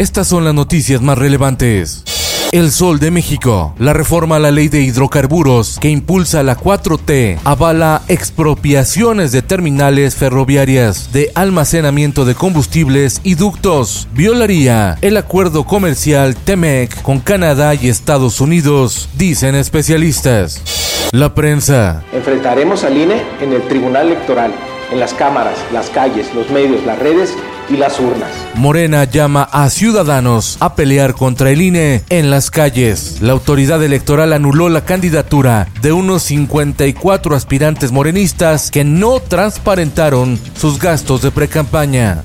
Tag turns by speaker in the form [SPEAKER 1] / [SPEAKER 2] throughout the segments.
[SPEAKER 1] Estas son las noticias más relevantes. El Sol de México. La reforma a la ley de hidrocarburos que impulsa la 4T avala expropiaciones de terminales ferroviarias de almacenamiento de combustibles y ductos. Violaría el acuerdo comercial TEMEC con Canadá y Estados Unidos, dicen especialistas. La prensa.
[SPEAKER 2] Enfrentaremos al INE en el Tribunal Electoral, en las cámaras, las calles, los medios, las redes y las urnas.
[SPEAKER 1] Morena llama a ciudadanos a pelear contra el INE en las calles. La autoridad electoral anuló la candidatura de unos 54 aspirantes morenistas que no transparentaron sus gastos de precampaña.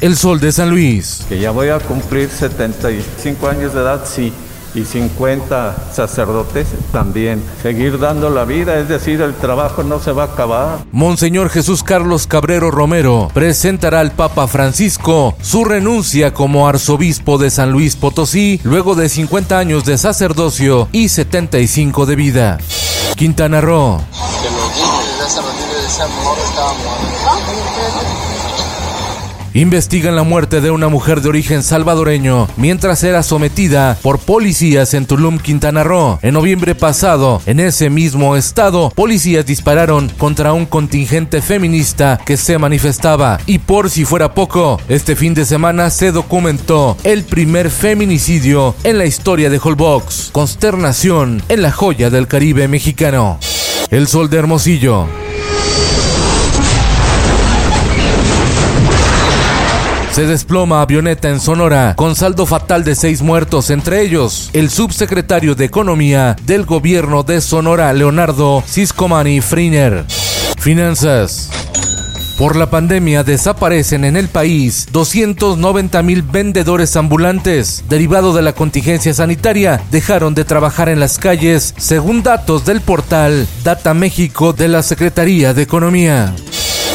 [SPEAKER 1] El Sol de San Luis.
[SPEAKER 3] Que ya voy a cumplir 75 años de edad, sí y 50 sacerdotes también. Seguir dando la vida, es decir, el trabajo no se va a acabar.
[SPEAKER 1] Monseñor Jesús Carlos Cabrero Romero presentará al Papa Francisco su renuncia como arzobispo de San Luis Potosí luego de 50 años de sacerdocio y 75 de vida. Quintana Roo. Investigan la muerte de una mujer de origen salvadoreño mientras era sometida por policías en Tulum, Quintana Roo. En noviembre pasado, en ese mismo estado, policías dispararon contra un contingente feminista que se manifestaba. Y por si fuera poco, este fin de semana se documentó el primer feminicidio en la historia de Holbox. Consternación en la joya del Caribe mexicano. El sol de Hermosillo. Se desploma avioneta en Sonora con saldo fatal de seis muertos, entre ellos el subsecretario de Economía del gobierno de Sonora, Leonardo Ciscomani Friner. Finanzas. Por la pandemia desaparecen en el país 290 mil vendedores ambulantes. Derivado de la contingencia sanitaria, dejaron de trabajar en las calles, según datos del portal Data México de la Secretaría de Economía.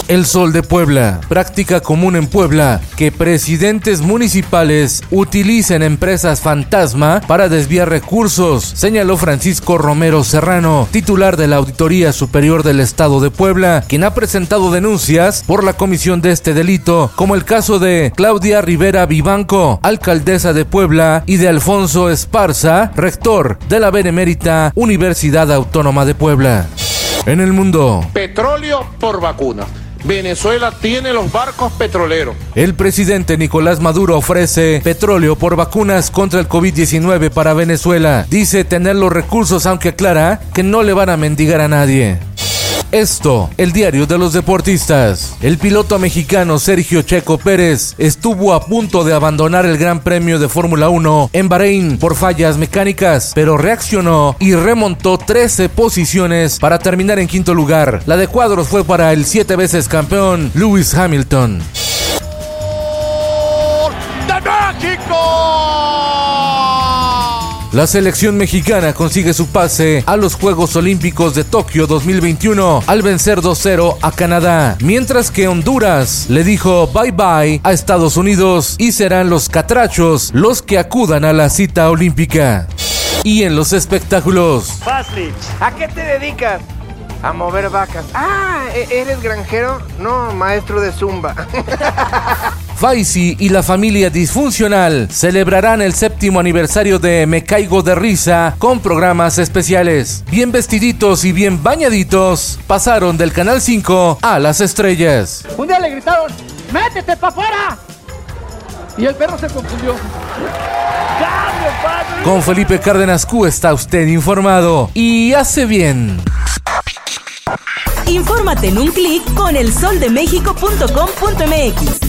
[SPEAKER 1] El Sol de Puebla, práctica común en Puebla, que presidentes municipales utilicen empresas fantasma para desviar recursos, señaló Francisco Romero Serrano, titular de la Auditoría Superior del Estado de Puebla, quien ha presentado denuncias por la comisión de este delito, como el caso de Claudia Rivera Vivanco, alcaldesa de Puebla, y de Alfonso Esparza, rector de la Benemérita Universidad Autónoma de Puebla. En el mundo.
[SPEAKER 4] Petróleo por vacuna. Venezuela tiene los barcos petroleros.
[SPEAKER 1] El presidente Nicolás Maduro ofrece petróleo por vacunas contra el COVID-19 para Venezuela. Dice tener los recursos, aunque aclara que no le van a mendigar a nadie. Esto, el diario de los deportistas. El piloto mexicano Sergio Checo Pérez estuvo a punto de abandonar el Gran Premio de Fórmula 1 en Bahrein por fallas mecánicas, pero reaccionó y remontó 13 posiciones para terminar en quinto lugar. La de cuadros fue para el siete veces campeón Lewis Hamilton.
[SPEAKER 4] ¡De México!
[SPEAKER 1] La selección mexicana consigue su pase a los Juegos Olímpicos de Tokio 2021 al vencer 2-0 a Canadá, mientras que Honduras le dijo bye bye a Estados Unidos y serán los catrachos los que acudan a la cita olímpica. Y en los espectáculos,
[SPEAKER 5] Fácil. ¿A qué te dedicas? A mover vacas. Ah, ¿e- ¿eres granjero? No, maestro de zumba.
[SPEAKER 1] Faisy y la familia disfuncional celebrarán el séptimo aniversario de Me Caigo de Risa con programas especiales. Bien vestiditos y bien bañaditos, pasaron del Canal 5 a las estrellas.
[SPEAKER 6] Un día le gritaron, ¡métete para afuera! Y el perro se confundió.
[SPEAKER 1] Con Felipe Cárdenas Q está usted informado y hace bien.
[SPEAKER 7] Infórmate en un clic con elsoldemexico.com.mx.